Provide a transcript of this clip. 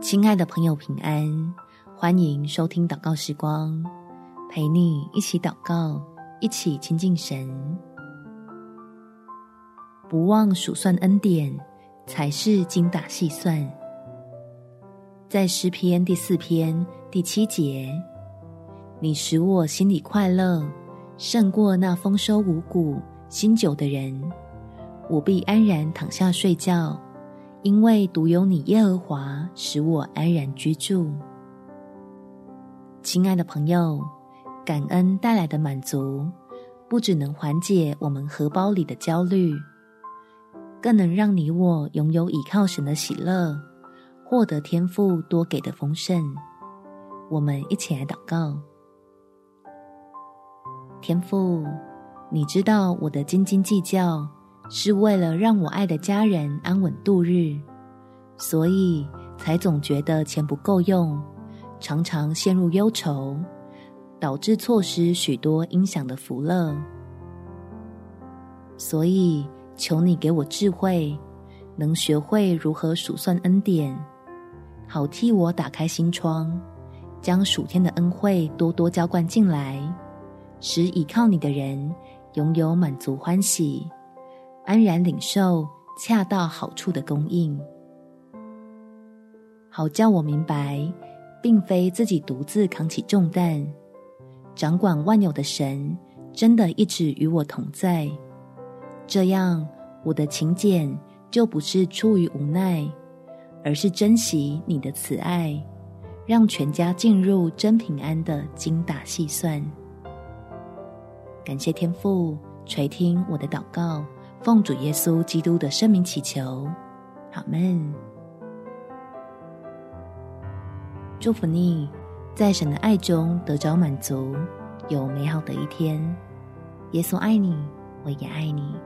亲爱的朋友，平安！欢迎收听祷告时光，陪你一起祷告，一起亲近神。不忘数算恩典，才是精打细算。在诗篇第四篇第七节，你使我心里快乐，胜过那丰收五谷、新酒的人。我必安然躺下睡觉，因为独有你耶和华使我安然居住。亲爱的朋友，感恩带来的满足，不只能缓解我们荷包里的焦虑，更能让你我拥有倚靠神的喜乐，获得天父多给的丰盛。我们一起来祷告：天父，你知道我的斤斤计较。是为了让我爱的家人安稳度日，所以才总觉得钱不够用，常常陷入忧愁，导致错失许多应享的福乐。所以求你给我智慧，能学会如何数算恩典，好替我打开心窗，将属天的恩惠多多浇灌进来，使倚靠你的人拥有满足欢喜。安然领受恰到好处的供应，好叫我明白，并非自己独自扛起重担，掌管万有的神真的一直与我同在。这样，我的勤俭就不是出于无奈，而是珍惜你的慈爱，让全家进入真平安的精打细算。感谢天父垂听我的祷告。奉主耶稣基督的圣名祈求，阿们。祝福你，在神的爱中得着满足，有美好的一天。耶稣爱你，我也爱你。